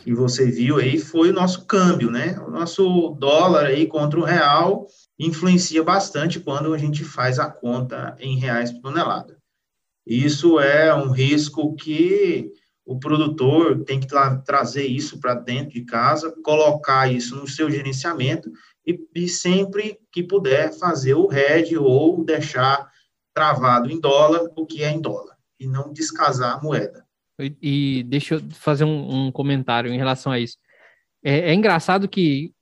que você viu aí foi o nosso câmbio, né? O nosso dólar aí contra o real influencia bastante quando a gente faz a conta em reais por tonelada. Isso é um risco que o produtor tem que tra trazer isso para dentro de casa, colocar isso no seu gerenciamento e, e sempre que puder fazer o hedge ou deixar travado em dólar o que é em dólar e não descasar a moeda. E, deixa eu fazer um, um, comentário em relação a isso. É, é, engraçado que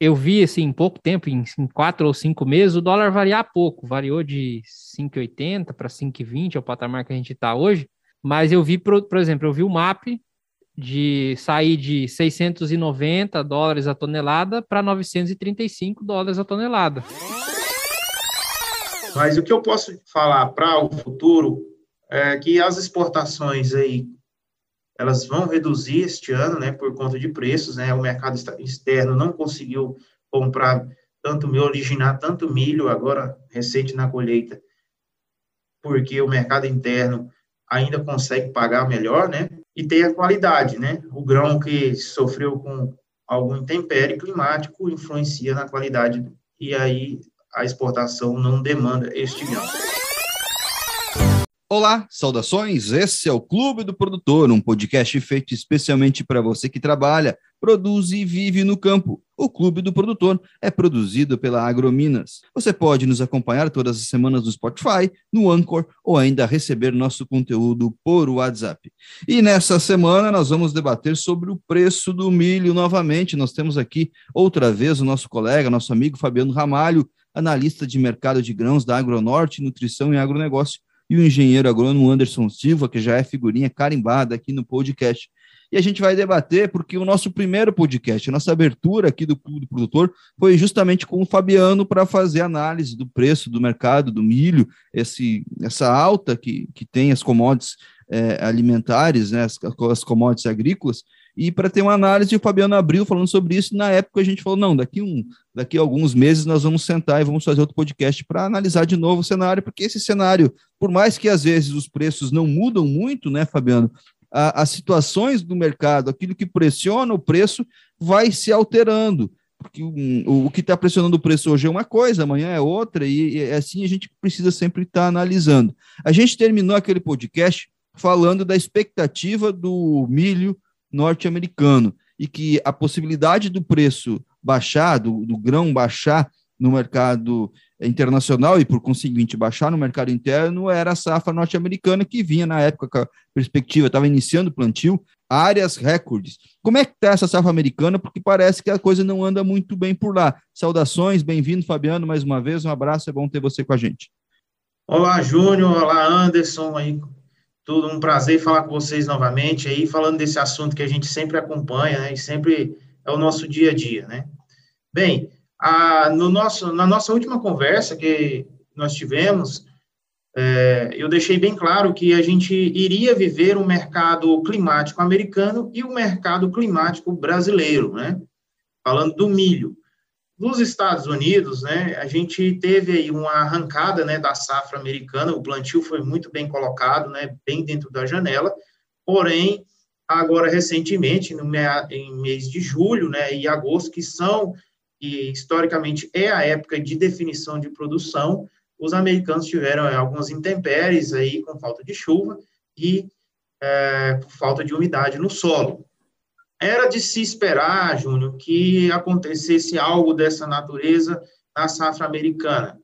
eu vi assim, em pouco tempo, em, em quatro ou cinco meses, o dólar variar pouco, variou de 5,80 para 5,20, é o patamar que a gente está hoje. Mas eu vi, por, por exemplo, eu vi o MAP de sair de 690 dólares a tonelada para 935 dólares a tonelada. Mas o que eu posso falar para o futuro é que as exportações aí elas vão reduzir este ano, né, por conta de preços, né, o mercado externo não conseguiu comprar tanto milho, originar tanto milho agora recente na colheita, porque o mercado interno ainda consegue pagar melhor, né, e tem a qualidade, né, o grão que sofreu com algum intempérie climático influencia na qualidade e aí a exportação não demanda este grão. Olá, saudações. Esse é o Clube do Produtor, um podcast feito especialmente para você que trabalha, produz e vive no campo. O Clube do Produtor é produzido pela Agrominas. Você pode nos acompanhar todas as semanas no Spotify, no Anchor ou ainda receber nosso conteúdo por WhatsApp. E nessa semana nós vamos debater sobre o preço do milho novamente. Nós temos aqui outra vez o nosso colega, nosso amigo Fabiano Ramalho, analista de mercado de grãos da Agronorte, Nutrição e Agronegócio e o engenheiro agrônomo Anderson Silva, que já é figurinha carimbada aqui no podcast. E a gente vai debater, porque o nosso primeiro podcast, a nossa abertura aqui do Clube do Produtor, foi justamente com o Fabiano para fazer análise do preço do mercado do milho, esse, essa alta que, que tem as commodities é, alimentares, né, as, as commodities agrícolas, e para ter uma análise, o Fabiano abriu falando sobre isso. Na época a gente falou: não, daqui, um, daqui a alguns meses nós vamos sentar e vamos fazer outro podcast para analisar de novo o cenário, porque esse cenário, por mais que às vezes os preços não mudam muito, né, Fabiano? A, as situações do mercado, aquilo que pressiona o preço, vai se alterando. Porque o, o que está pressionando o preço hoje é uma coisa, amanhã é outra, e, e assim a gente precisa sempre estar tá analisando. A gente terminou aquele podcast falando da expectativa do milho norte-americano e que a possibilidade do preço baixar, do, do grão baixar no mercado internacional e, por conseguinte, baixar no mercado interno era a safra norte-americana que vinha na época com a perspectiva, estava iniciando o plantio, áreas recordes. Como é que está essa safra americana? Porque parece que a coisa não anda muito bem por lá. Saudações, bem-vindo, Fabiano, mais uma vez, um abraço, é bom ter você com a gente. Olá, Júnior, olá, Anderson, aí tudo um prazer falar com vocês novamente aí, falando desse assunto que a gente sempre acompanha, né, e sempre é o nosso dia a dia, né. Bem, a, no nosso, na nossa última conversa que nós tivemos, é, eu deixei bem claro que a gente iria viver um mercado climático americano e o um mercado climático brasileiro, né, falando do milho. Nos Estados Unidos, né, a gente teve aí uma arrancada, né, da safra americana, o plantio foi muito bem colocado, né, bem dentro da janela, porém, agora recentemente, no em mês de julho, né, e agosto, que são, e historicamente é a época de definição de produção, os americanos tiveram é, algumas intempéries aí com falta de chuva e é, falta de umidade no solo. Era de se esperar, Júnior, que acontecesse algo dessa natureza na safra americana.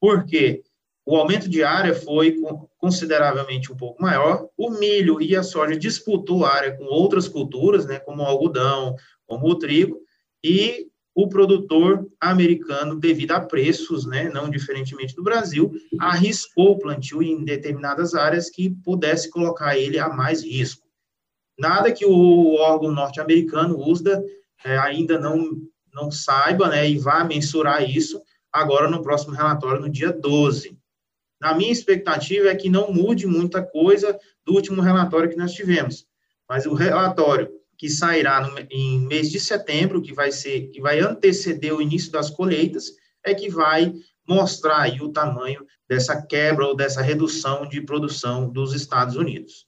Por quê? O aumento de área foi consideravelmente um pouco maior. O milho e a soja disputou área com outras culturas, né, como o algodão, como o trigo, e o produtor americano, devido a preços, né, não diferentemente do Brasil, arriscou o plantio em determinadas áreas que pudesse colocar ele a mais risco. Nada que o órgão norte-americano, USDA, é, ainda não, não saiba né, e vá mensurar isso agora no próximo relatório, no dia 12. Na minha expectativa é que não mude muita coisa do último relatório que nós tivemos, mas o relatório que sairá no, em mês de setembro, que vai ser, que vai anteceder o início das colheitas, é que vai mostrar aí o tamanho dessa quebra ou dessa redução de produção dos Estados Unidos.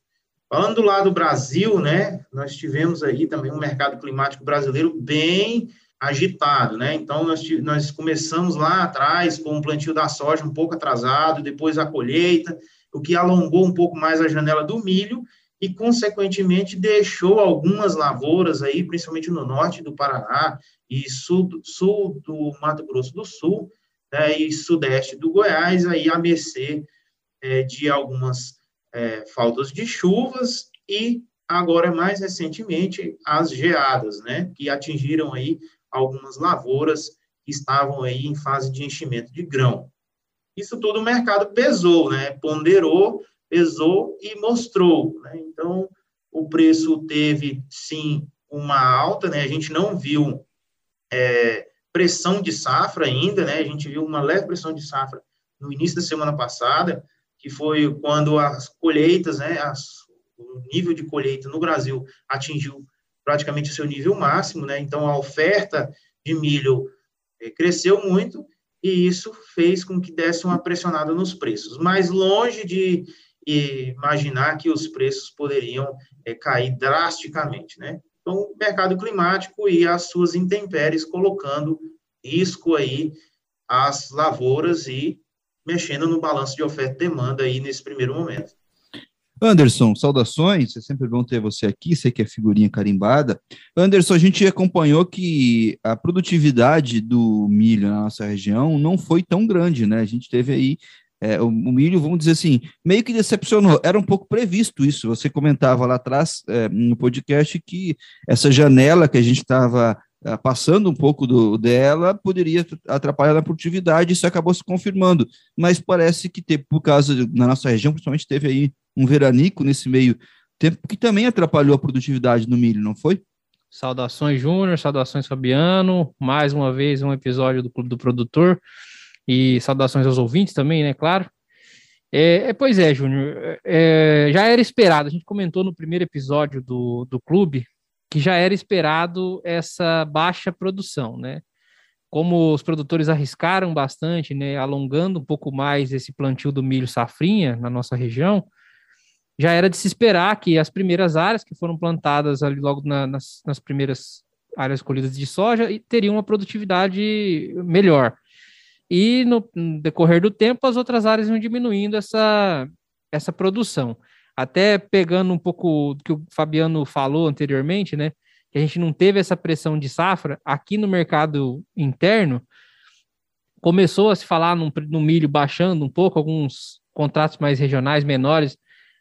Falando do lado do Brasil, né, nós tivemos aí também um mercado climático brasileiro bem agitado, né? Então, nós, nós começamos lá atrás com o plantio da soja um pouco atrasado, depois a colheita, o que alongou um pouco mais a janela do milho e, consequentemente, deixou algumas lavouras aí, principalmente no norte do Paraná e sul, sul do Mato Grosso do Sul, né, e sudeste do Goiás, aí a mercê é, de algumas é, faltas de chuvas e agora mais recentemente as geadas, né, que atingiram aí algumas lavouras que estavam aí em fase de enchimento de grão. Isso tudo o mercado pesou, né, ponderou, pesou e mostrou, né? Então o preço teve sim uma alta, né? A gente não viu é, pressão de safra ainda, né? A gente viu uma leve pressão de safra no início da semana passada, que foi quando as colheitas, né, as, o nível de colheita no Brasil atingiu praticamente o seu nível máximo, né? Então a oferta de milho eh, cresceu muito e isso fez com que desse uma pressionada nos preços. Mas longe de imaginar que os preços poderiam é, cair drasticamente, né? Então, o mercado climático e as suas intempéries colocando risco aí às lavouras e mexendo no balanço de oferta e demanda aí nesse primeiro momento. Anderson, saudações, é sempre bom ter você aqui, sei que é figurinha carimbada. Anderson, a gente acompanhou que a produtividade do milho na nossa região não foi tão grande, né? A gente teve aí é, o, milho, vamos dizer assim, meio que decepcionou. Era um pouco previsto isso. Você comentava lá atrás é, no podcast que essa janela que a gente estava passando um pouco do, dela, poderia atrapalhar na produtividade, isso acabou se confirmando. Mas parece que, teve, por causa, na nossa região, principalmente, teve aí um veranico nesse meio tempo, que também atrapalhou a produtividade no milho, não foi? Saudações, Júnior, saudações, Fabiano. Mais uma vez, um episódio do Clube do Produtor. E saudações aos ouvintes também, né? Claro. É, é pois é, Júnior. É, já era esperado. A gente comentou no primeiro episódio do, do clube que já era esperado essa baixa produção, né? Como os produtores arriscaram bastante, né, alongando um pouco mais esse plantio do milho safrinha na nossa região, já era de se esperar que as primeiras áreas que foram plantadas ali logo na, nas, nas primeiras áreas colhidas de soja teriam uma produtividade melhor. E no, no decorrer do tempo, as outras áreas iam diminuindo essa, essa produção até pegando um pouco do que o Fabiano falou anteriormente, né? Que a gente não teve essa pressão de safra aqui no mercado interno. Começou a se falar no, no milho baixando um pouco, alguns contratos mais regionais menores,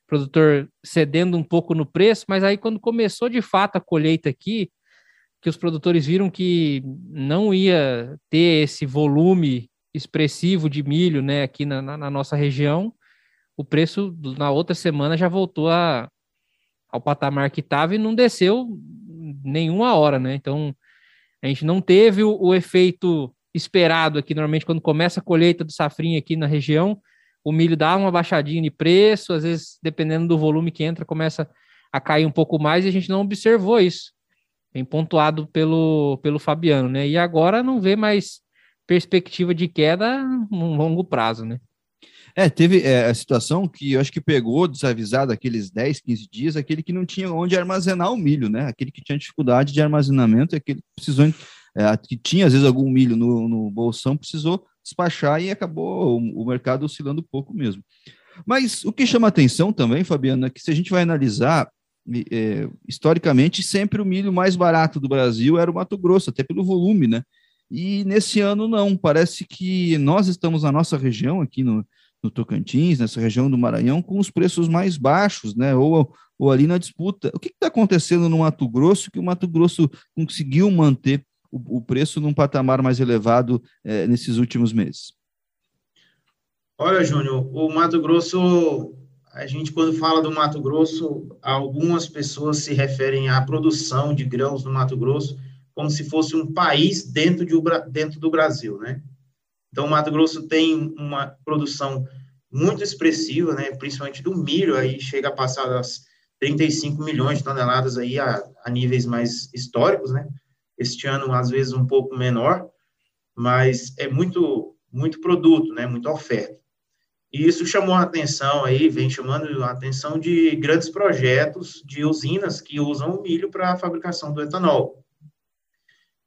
produtor cedendo um pouco no preço, mas aí quando começou de fato a colheita aqui, que os produtores viram que não ia ter esse volume expressivo de milho, né, aqui na, na, na nossa região, o preço na outra semana já voltou a, ao patamar que estava e não desceu nenhuma hora, né? Então a gente não teve o, o, efeito esperado aqui. Normalmente, quando começa a colheita do safrinha aqui na região, o milho dá uma baixadinha de preço, às vezes, dependendo do volume que entra, começa a cair um pouco mais e a gente não observou isso. Bem pontuado pelo, pelo Fabiano, né? E agora não vê mais perspectiva de queda num longo prazo, né? É, teve é, a situação que eu acho que pegou desavisado aqueles 10, 15 dias, aquele que não tinha onde armazenar o milho, né? Aquele que tinha dificuldade de armazenamento, aquele que precisou, é, que tinha às vezes algum milho no, no bolsão, precisou despachar e acabou o, o mercado oscilando pouco mesmo. Mas o que chama atenção também, Fabiana, é que se a gente vai analisar é, historicamente, sempre o milho mais barato do Brasil era o Mato Grosso, até pelo volume, né? E nesse ano não, parece que nós estamos na nossa região, aqui no, no Tocantins, nessa região do Maranhão, com os preços mais baixos, né? Ou, ou ali na disputa. O que está acontecendo no Mato Grosso que o Mato Grosso conseguiu manter o, o preço num patamar mais elevado é, nesses últimos meses? Olha, Júnior, o Mato Grosso, a gente quando fala do Mato Grosso, algumas pessoas se referem à produção de grãos no Mato Grosso como se fosse um país dentro, de, dentro do Brasil, né? Então, o Mato Grosso tem uma produção muito expressiva, né, principalmente do milho, aí chega a passar das 35 milhões de toneladas aí a, a níveis mais históricos, né? Este ano, às vezes, um pouco menor, mas é muito, muito produto, né, muita oferta. E isso chamou a atenção aí, vem chamando a atenção de grandes projetos de usinas que usam o milho para a fabricação do etanol.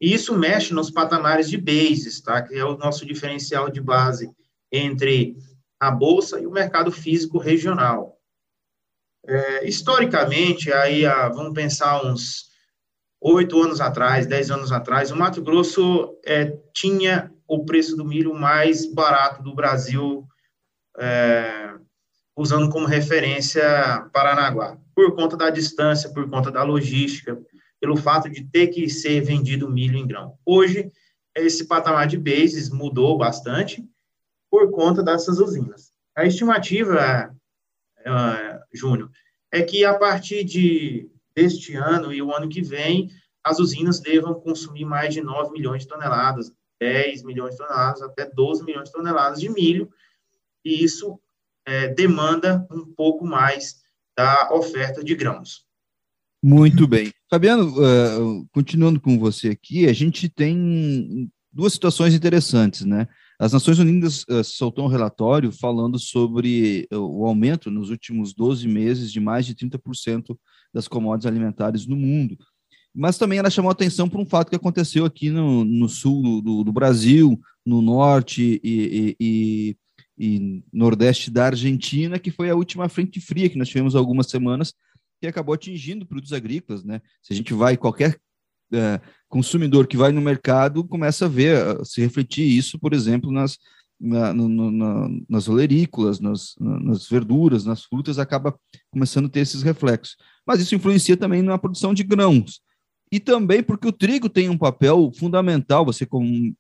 E isso mexe nos patamares de bases, tá? Que é o nosso diferencial de base entre a bolsa e o mercado físico regional. É, historicamente, aí ah, vamos pensar uns oito anos atrás, dez anos atrás, o Mato Grosso é, tinha o preço do milho mais barato do Brasil, é, usando como referência Paranaguá, por conta da distância, por conta da logística, pelo fato de ter que ser vendido milho em grão. Hoje, esse patamar de bases mudou bastante por conta dessas usinas. A estimativa, é, Júnior, é que a partir de deste ano e o ano que vem, as usinas devam consumir mais de 9 milhões de toneladas, 10 milhões de toneladas, até 12 milhões de toneladas de milho, e isso é, demanda um pouco mais da oferta de grãos. Muito bem. Fabiano, uh, continuando com você aqui, a gente tem duas situações interessantes, né? As Nações Unidas uh, soltou um relatório falando sobre o aumento nos últimos 12 meses de mais de 30% das commodities alimentares no mundo. Mas também ela chamou atenção para um fato que aconteceu aqui no, no sul do, do, Brasil, no norte e, e, e, nordeste da Argentina, que foi a última frente fria que nós tivemos algumas semanas, que acabou atingindo produtos agrícolas. Né? Se a gente vai, qualquer é, consumidor que vai no mercado começa a ver, a se refletir isso, por exemplo, nas, na, no, na, nas olerícolas, nas, nas verduras, nas frutas, acaba começando a ter esses reflexos. Mas isso influencia também na produção de grãos. E também porque o trigo tem um papel fundamental, você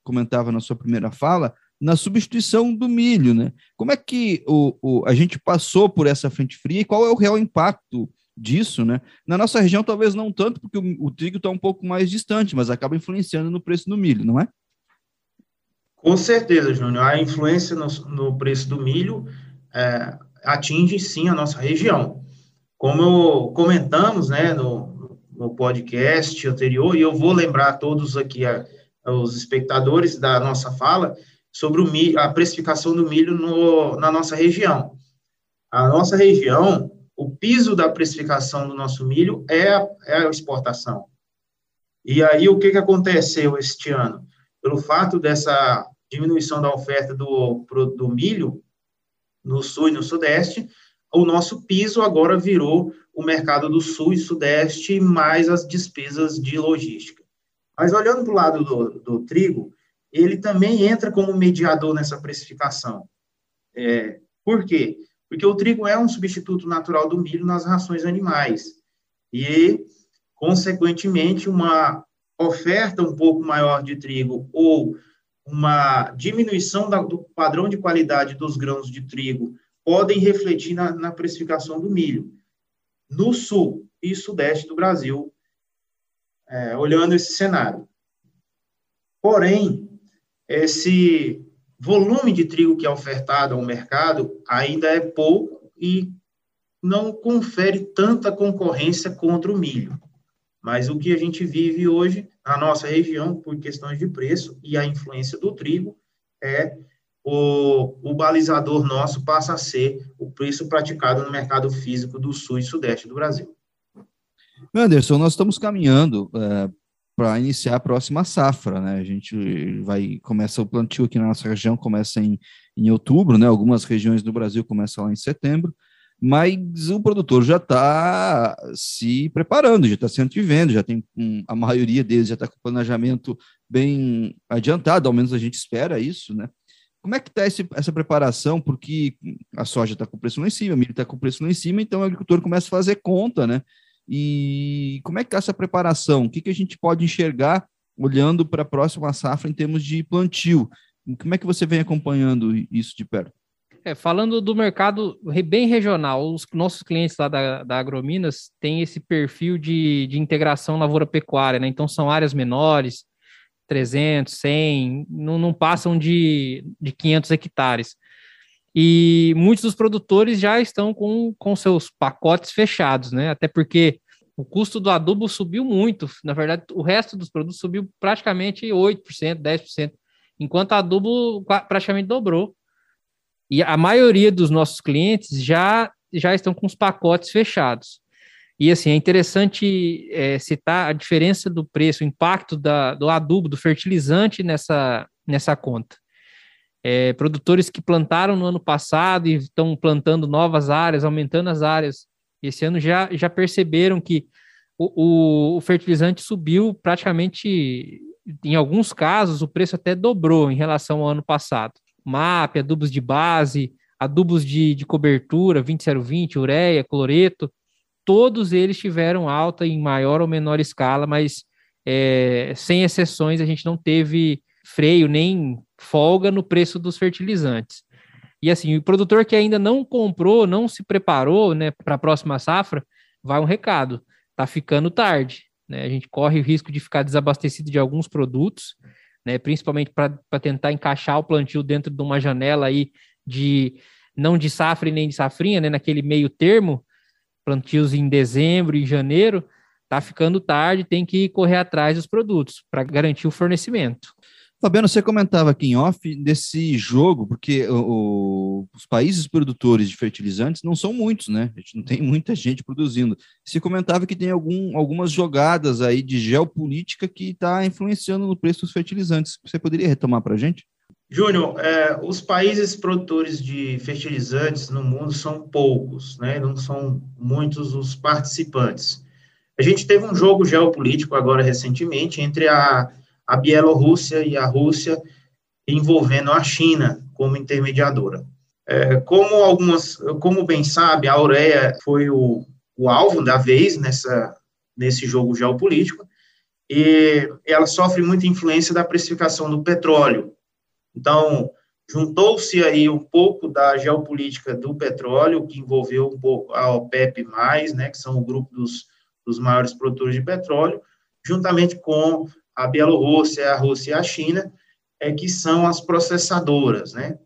comentava na sua primeira fala, na substituição do milho, né? Como é que o, o, a gente passou por essa frente fria e qual é o real impacto disso, né? Na nossa região, talvez não tanto, porque o, o trigo está um pouco mais distante, mas acaba influenciando no preço do milho, não é? Com certeza, Júnior. A influência no, no preço do milho é, atinge sim a nossa região. Como comentamos né, no, no podcast anterior, e eu vou lembrar a todos aqui, a, os espectadores da nossa fala, sobre milho, a precificação do milho no, na nossa região. A nossa região, o piso da precificação do nosso milho é a, é a exportação. E aí, o que, que aconteceu este ano? Pelo fato dessa diminuição da oferta do, do milho no sul e no sudeste, o nosso piso agora virou o mercado do sul e sudeste, mais as despesas de logística. Mas olhando para o lado do, do, trigo, ele também entra como mediador nessa precificação. É, por quê? Porque o trigo é um substituto natural do milho nas rações animais. E, consequentemente, uma oferta um pouco maior de trigo ou uma diminuição do padrão de qualidade dos grãos de trigo podem refletir na, na precificação do milho. No sul e sudeste do Brasil, é, olhando esse cenário. Porém, esse volume de trigo que é ofertado ao mercado ainda é pouco e não confere tanta concorrência contra o milho. Mas o que a gente vive hoje na nossa região, por questões de preço e a influência do trigo, é o, o balizador nosso passa a ser o preço praticado no mercado físico do sul e sudeste do Brasil. Anderson, nós estamos caminhando é, para iniciar a próxima safra, né? A gente vai começa o plantio aqui na nossa região começa em, em outubro, né? Algumas regiões do Brasil começam lá em setembro mas o produtor já está se preparando, já está se antevendo, já tem um, a maioria deles já está com planejamento bem adiantado, ao menos a gente espera isso, né? Como é que está essa preparação? Porque a soja está com preço lá em cima, milho está com preço lá em cima, então o agricultor começa a fazer conta, né? E como é que está essa preparação? O que, que a gente pode enxergar olhando para a próxima safra em termos de plantio? Como é que você vem acompanhando isso de perto? É, falando do mercado bem regional, os nossos clientes lá da, da Agrominas têm esse perfil de, de integração lavoura-pecuária, né? Então são áreas menores, 300, 100, não, não passam de, de 500 hectares. E muitos dos produtores já estão com, com seus pacotes fechados, né? Até porque o custo do adubo subiu muito. Na verdade, o resto dos produtos subiu praticamente 8%, 10%, enquanto o adubo praticamente dobrou. E a maioria dos nossos clientes já, já estão com os pacotes fechados. E assim, é interessante é, citar a diferença do preço, o impacto da, do adubo, do fertilizante nessa, nessa conta. É, produtores que plantaram no ano passado e estão plantando novas áreas, aumentando as áreas, esse ano já, já perceberam que o, o, o fertilizante subiu praticamente, em alguns casos, o preço até dobrou em relação ao ano passado. MAP, adubos de base, adubos de, de cobertura, 20020, ureia, cloreto, todos eles tiveram alta em maior ou menor escala, mas é, sem exceções, a gente não teve freio nem folga no preço dos fertilizantes. E assim, o produtor que ainda não comprou, não se preparou né, para a próxima safra, vai um recado: está ficando tarde. Né? A gente corre o risco de ficar desabastecido de alguns produtos, né, principalmente para tentar encaixar o plantio dentro de uma janela aí de não de safra e nem de safrinha, né, naquele meio termo, plantios em dezembro e janeiro, tá ficando tarde, tem que correr atrás dos produtos para garantir o fornecimento. Fabiano, você comentava aqui em off desse jogo, porque o, os países produtores de fertilizantes não são muitos, né? A gente não tem muita gente produzindo. Você comentava que tem algum, algumas jogadas aí de geopolítica que está influenciando no preço dos fertilizantes. Você poderia retomar para a gente? Júnior, é, os países produtores de fertilizantes no mundo são poucos, né? não são muitos os participantes. A gente teve um jogo geopolítico agora recentemente entre a, a Bielorrússia e a Rússia, envolvendo a China como intermediadora. É, como algumas, como bem sabe, a ureia foi o, o alvo da vez nessa, nesse jogo geopolítico, e ela sofre muita influência da precificação do petróleo, então, juntou-se aí um pouco da geopolítica do petróleo, que envolveu um pouco a OPEP+, né, que são o grupo dos, dos maiores produtores de petróleo, juntamente com a Bielorrússia, a Rússia e a China, é, que são as processadoras, né.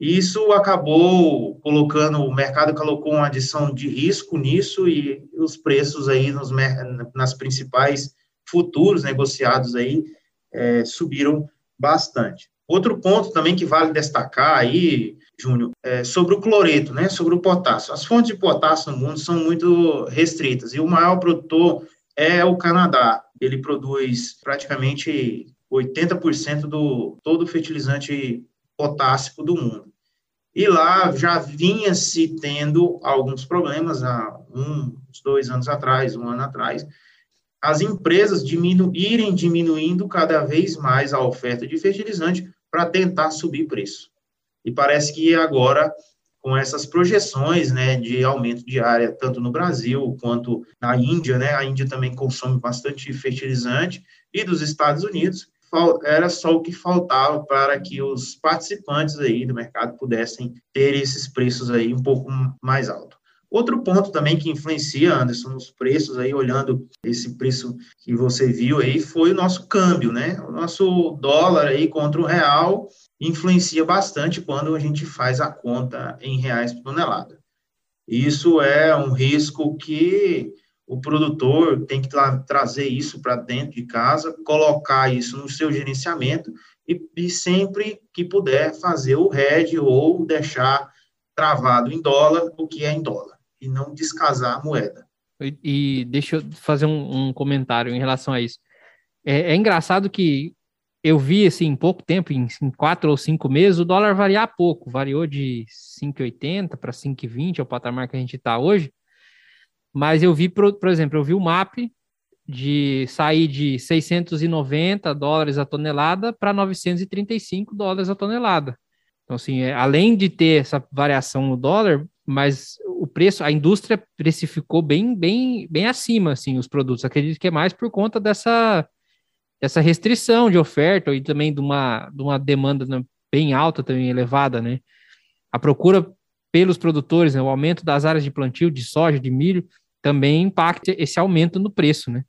Isso acabou colocando, o mercado colocou uma adição de risco nisso e os preços aí nos, nas principais futuros negociados aí é, subiram bastante. Outro ponto também que vale destacar aí, Júnior, é sobre o cloreto, né, sobre o potássio. As fontes de potássio no mundo são muito restritas e o maior produtor é o Canadá. Ele produz praticamente 80% do todo fertilizante potássico do mundo. E lá já vinha se tendo alguns problemas há uns dois anos atrás, um ano atrás, as empresas diminu irem diminuindo cada vez mais a oferta de fertilizante para tentar subir preço. E parece que agora, com essas projeções né, de aumento de área, tanto no Brasil quanto na Índia, né, a Índia também consome bastante fertilizante, e dos Estados Unidos, era só o que faltava para que os participantes aí do mercado pudessem ter esses preços aí um pouco mais altos. Outro ponto também que influencia, Anderson, nos preços aí, olhando esse preço que você viu aí, foi o nosso câmbio, né? O nosso dólar aí contra o real influencia bastante quando a gente faz a conta em reais por tonelada. Isso é um risco que o produtor tem que tra trazer isso para dentro de casa, colocar isso no seu gerenciamento e, e sempre que puder fazer o RED ou deixar travado em dólar o que é em dólar e não descasar a moeda. E, e deixa eu fazer um, um, comentário em relação a isso. É, é, engraçado que eu vi, assim, em pouco tempo, em, em quatro ou cinco meses, o dólar variar pouco. Variou de 5,80 para 5,20, é o patamar que a gente está hoje. Mas eu vi, por, por exemplo, eu vi o MAP de sair de 690 dólares a tonelada para 935 dólares a tonelada. Então, assim, é, além de ter essa variação no dólar, mas o preço, a indústria precificou bem, bem, bem acima, assim, os produtos. Acredito que é mais por conta dessa, dessa restrição de oferta e também de uma, de uma demanda bem alta, também elevada, né? A procura pelos produtores, né, o aumento das áreas de plantio de soja, de milho, também impacta esse aumento no preço, né?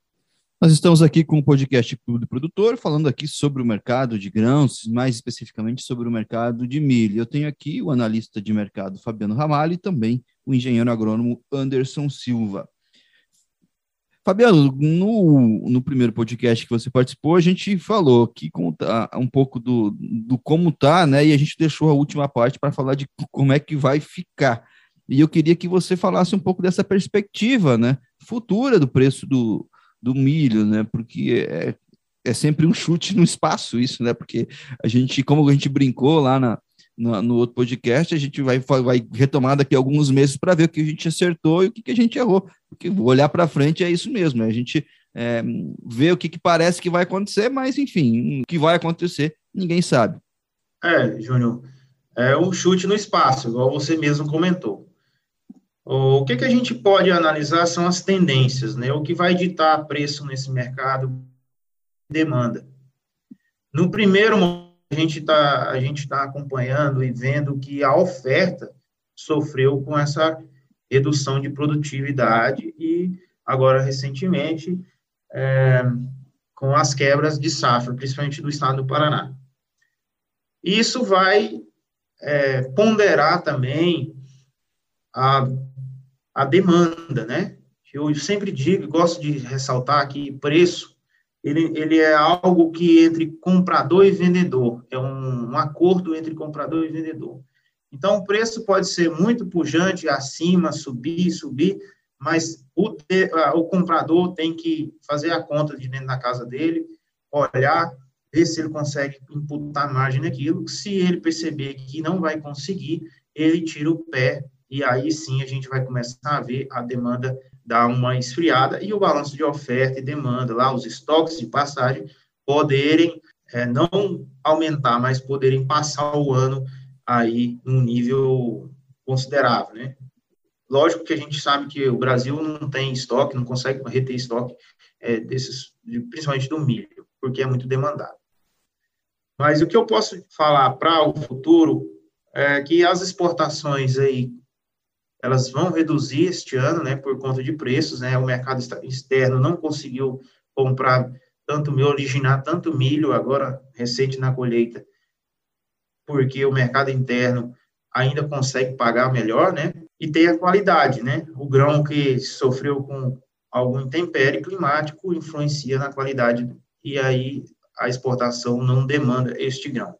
Nós estamos aqui com o podcast Clube Produtor, falando aqui sobre o mercado de grãos, mais especificamente sobre o mercado de milho. Eu tenho aqui o analista de mercado Fabiano Ramalho e também o engenheiro agrônomo Anderson Silva. Fabiano, no, no primeiro podcast que você participou, a gente falou que conta um pouco do, do como tá, né? E a gente deixou a última parte para falar de como é que vai ficar. E eu queria que você falasse um pouco dessa perspectiva, né? Futura do preço do, do milho, né? Porque é, é sempre um chute no espaço isso, né? Porque a gente, como a gente brincou lá na, no, no, outro podcast, a gente vai, vai retomar daqui a alguns meses para ver o que a gente acertou e o que, que a gente errou. Porque olhar para frente é isso mesmo, é a gente é, vê o que, que parece que vai acontecer, mas enfim, o que vai acontecer, ninguém sabe. É, Júnior, é um chute no espaço, igual você mesmo comentou. O que, que a gente pode analisar são as tendências, né? O que vai ditar preço nesse mercado, demanda. No primeiro momento, a gente está tá acompanhando e vendo que a oferta sofreu com essa redução de produtividade e agora recentemente é, com as quebras de safra, principalmente do estado do Paraná. Isso vai é, ponderar também a, a demanda, né? Eu sempre digo, gosto de ressaltar que preço ele, ele é algo que entre comprador e vendedor, é um, um acordo entre comprador e vendedor. Então, o preço pode ser muito pujante, acima, subir, subir, mas o, o comprador tem que fazer a conta de dentro da casa dele, olhar, ver se ele consegue imputar margem naquilo. Se ele perceber que não vai conseguir, ele tira o pé, e aí sim a gente vai começar a ver a demanda dar uma esfriada e o balanço de oferta e demanda, lá os estoques de passagem, poderem é, não aumentar, mas poderem passar o ano aí num nível considerável, né? Lógico que a gente sabe que o Brasil não tem estoque, não consegue reter estoque é, desses, principalmente do milho, porque é muito demandado. Mas o que eu posso falar para o futuro é que as exportações aí elas vão reduzir este ano, né, por conta de preços, né, o mercado externo não conseguiu comprar tanto milho, originar tanto milho agora, recente na colheita, porque o mercado interno ainda consegue pagar melhor, né, e tem a qualidade, né, o grão que sofreu com algum intempério climático influencia na qualidade, e aí a exportação não demanda este grão.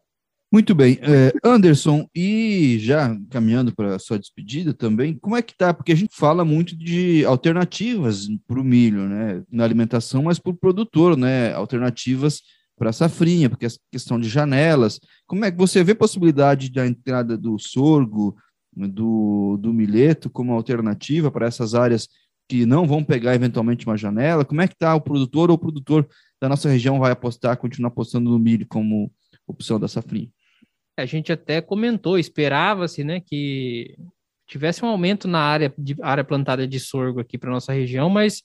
Muito bem. É, Anderson, e já caminhando para a sua despedida também, como é que tá? Porque a gente fala muito de alternativas para o milho, né? Na alimentação, mas para o produtor, né? Alternativas para a safrinha, porque a questão de janelas. Como é que você vê possibilidade da entrada do sorgo, do, do milheto como alternativa para essas áreas que não vão pegar eventualmente uma janela? Como é que está o produtor ou o produtor da nossa região vai apostar, continuar apostando no milho como opção da safrinha? A gente até comentou, esperava-se, né, que tivesse um aumento na área de área plantada de sorgo aqui para nossa região, mas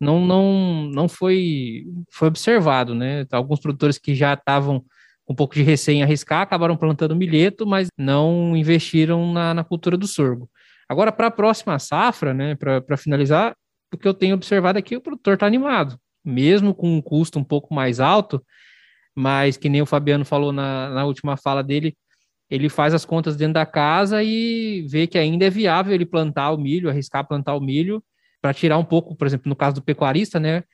não não não foi foi observado, né? Alguns produtores que já estavam um pouco de receio em arriscar acabaram plantando milheto, mas não investiram na, na cultura do sorgo. Agora, para a próxima safra, né, para finalizar, o que eu tenho observado é que o produtor está animado, mesmo com um custo um pouco mais alto, mas que nem o Fabiano falou na, na última fala dele, ele faz as contas dentro da casa e vê que ainda é viável ele plantar o milho, arriscar plantar o milho, para tirar um pouco, por exemplo, no caso do pecuarista, né?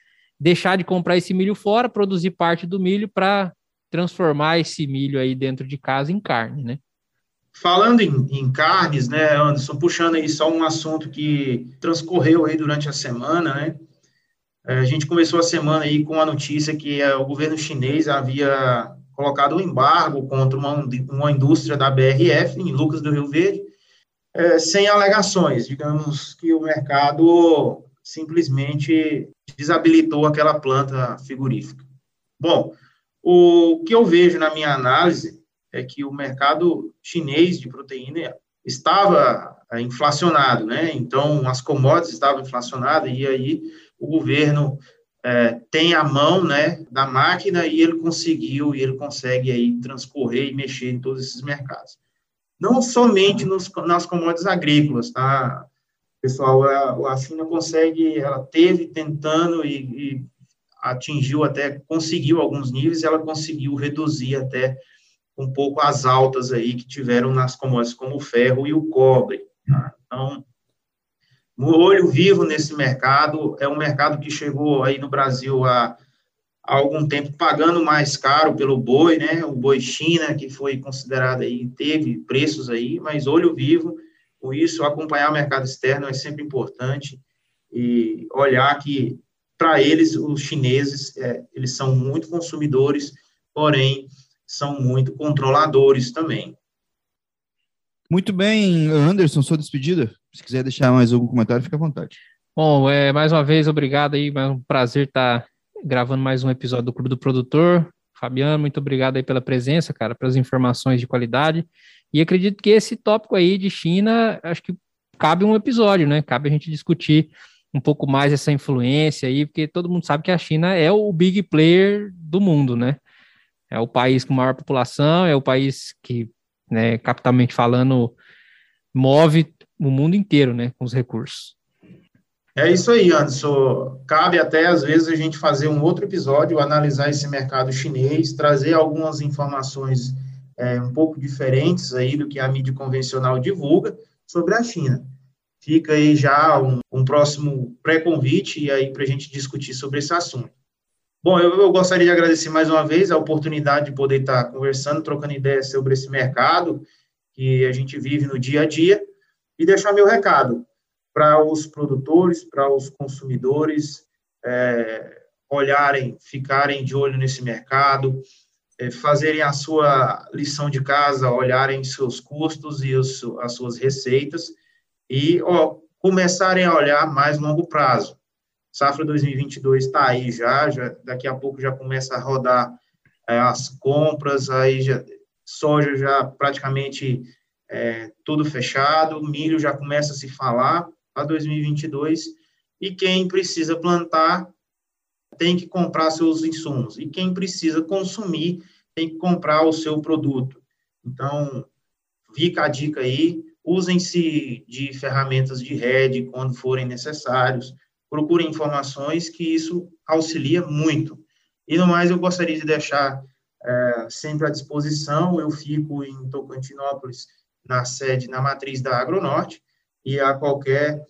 Deixar de comprar esse milho fora, produzir parte do milho para transformar esse milho aí dentro de casa em carne, né? Falando em, em, carnes, né, Anderson, puxando aí só um assunto que transcorreu aí durante a semana, né? É, a gente começou a semana aí com a notícia que é, o governo chinês havia colocado um embargo contra uma, uma indústria da BRF em Lucas do Rio Verde, é, sem alegações. Digamos que o mercado simplesmente desabilitou aquela planta frigorífica. Bom, o que eu vejo na minha análise é que o mercado chinês de proteína estava inflacionado, né? Então, as commodities estavam inflacionadas e aí o governo é, tem a mão né, da máquina e ele conseguiu, e ele consegue aí transcorrer e mexer em todos esses mercados. Não somente nos, nas commodities agrícolas, tá? Pessoal, a, a China consegue, ela teve tentando e, e atingiu até, conseguiu alguns níveis, ela conseguiu reduzir até um pouco as altas aí que tiveram nas commodities como o ferro e o cobre. Tá? Então, olho vivo nesse mercado. É um mercado que chegou aí no Brasil há, há algum tempo pagando mais caro pelo boi, né? O boi China, que foi considerado aí, teve preços aí, mas olho vivo. Com isso, acompanhar o mercado externo é sempre importante e olhar que, para eles, os chineses, é, eles são muito consumidores, porém, são muito controladores também. Muito bem, Anderson, sua despedida. Se quiser deixar mais algum comentário, fica à vontade. Bom, é, mais uma vez, obrigado aí, é um prazer estar gravando mais um episódio do Clube do Produtor. Fabiano, muito obrigado aí pela presença, cara, pelas informações de qualidade. E acredito que esse tópico aí de China, acho que cabe um episódio, né? Cabe a gente discutir um pouco mais essa influência aí, porque todo mundo sabe que a China é o big player do mundo, né? É o país com maior população, é o país que né, capitalmente falando, move o mundo inteiro, né, com os recursos. É isso aí, Anderson. Cabe até, às vezes, a gente fazer um outro episódio, analisar esse mercado chinês, trazer algumas informações é, um pouco diferentes aí do que a mídia convencional divulga sobre a China. Fica aí já um, um próximo pré-convite aí para a gente discutir sobre esse assunto. Bom, eu, eu, gostaria de agradecer mais uma vez a oportunidade de poder estar conversando, trocando ideias sobre esse mercado que a gente vive no dia a dia e deixar meu recado para os produtores, para os consumidores é, olharem, ficarem de olho nesse mercado, é, fazerem a sua lição de casa, olharem seus custos e os, as suas receitas e ó, começarem a olhar mais longo prazo. Safra 2022 está aí já, já, daqui a pouco já começa a rodar é, as compras, aí já, soja já praticamente é, tudo fechado, milho já começa a se falar para 2022, e quem precisa plantar tem que comprar seus insumos, e quem precisa consumir tem que comprar o seu produto. Então, fica a dica aí, usem-se de ferramentas de rede quando forem necessários, procurem informações, que isso auxilia muito. E no mais, eu gostaria de deixar é, sempre à disposição, eu fico em Tocantinópolis, na sede, na matriz da Agronorte, e a qualquer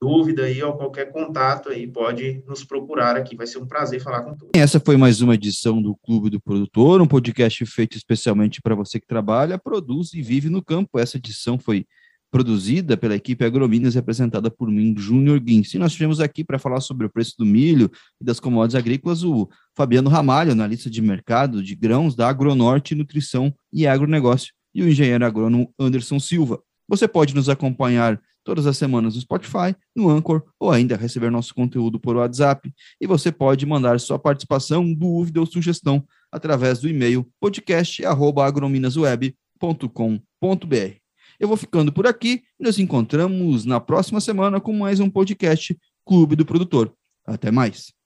dúvida aí ou qualquer contato aí pode nos procurar aqui, vai ser um prazer falar com todos. Essa foi mais uma edição do Clube do Produtor, um podcast feito especialmente para você que trabalha, produz e vive no campo. Essa edição foi produzida pela equipe Agrominas, representada por mim, Júnior Guins. E nós tivemos aqui para falar sobre o preço do milho e das commodities agrícolas o Fabiano Ramalho, analista de mercado de grãos da Agronorte Nutrição e Agronegócio, e o engenheiro agrônomo Anderson Silva. Você pode nos acompanhar todas as semanas no Spotify, no Anchor ou ainda receber nosso conteúdo por WhatsApp. E você pode mandar sua participação, dúvida ou sugestão através do e-mail podcast@agrominasweb.com.br. Eu vou ficando por aqui e nos encontramos na próxima semana com mais um podcast Clube do Produtor. Até mais.